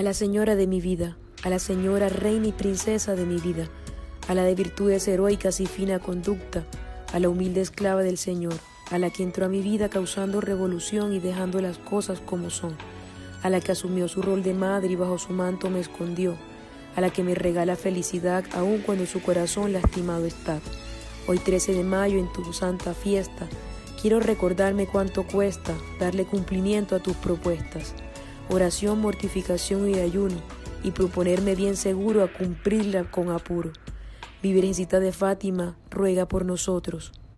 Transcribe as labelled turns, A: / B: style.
A: a la señora de mi vida, a la señora reina y princesa de mi vida, a la de virtudes heroicas y fina conducta, a la humilde esclava del Señor, a la que entró a mi vida causando revolución y dejando las cosas como son, a la que asumió su rol de madre y bajo su manto me escondió, a la que me regala felicidad aun cuando su corazón lastimado está. Hoy 13 de mayo en tu santa fiesta, quiero recordarme cuánto cuesta darle cumplimiento a tus propuestas, oración, mortificación y ayuno, y proponerme bien seguro a cumplirla con apuro. Virgencita de Fátima, ruega por nosotros.